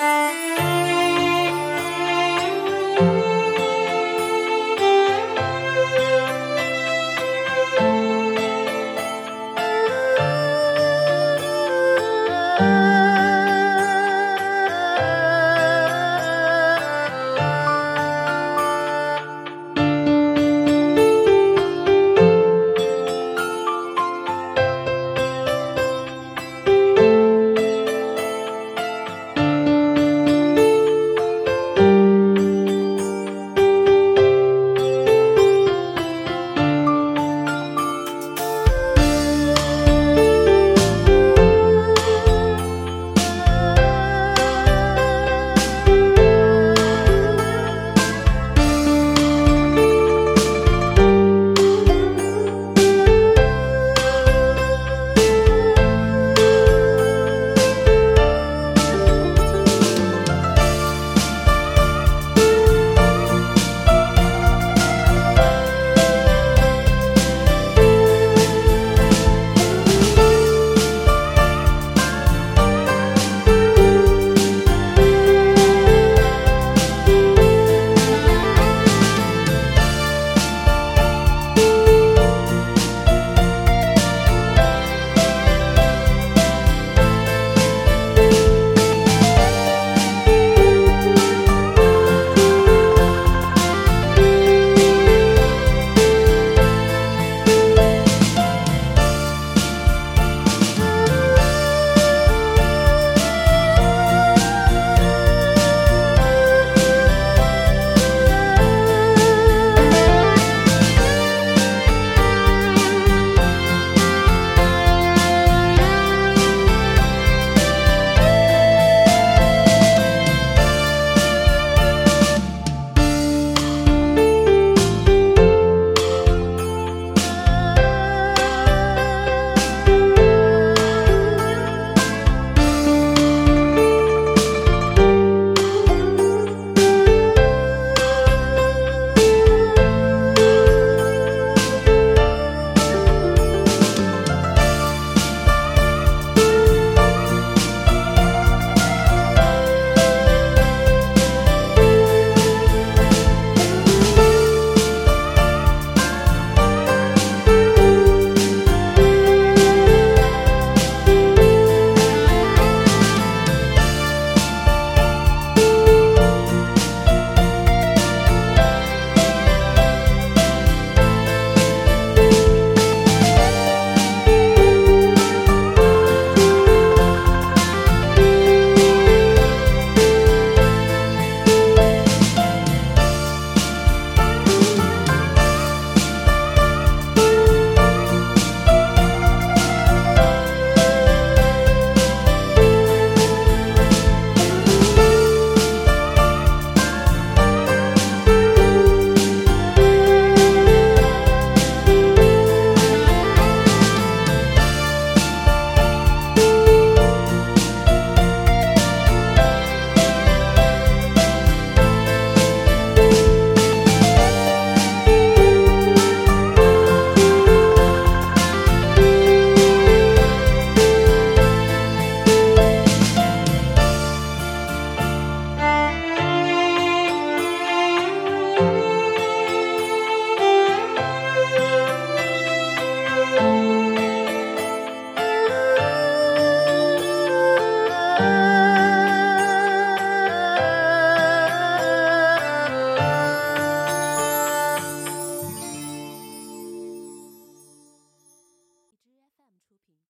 Música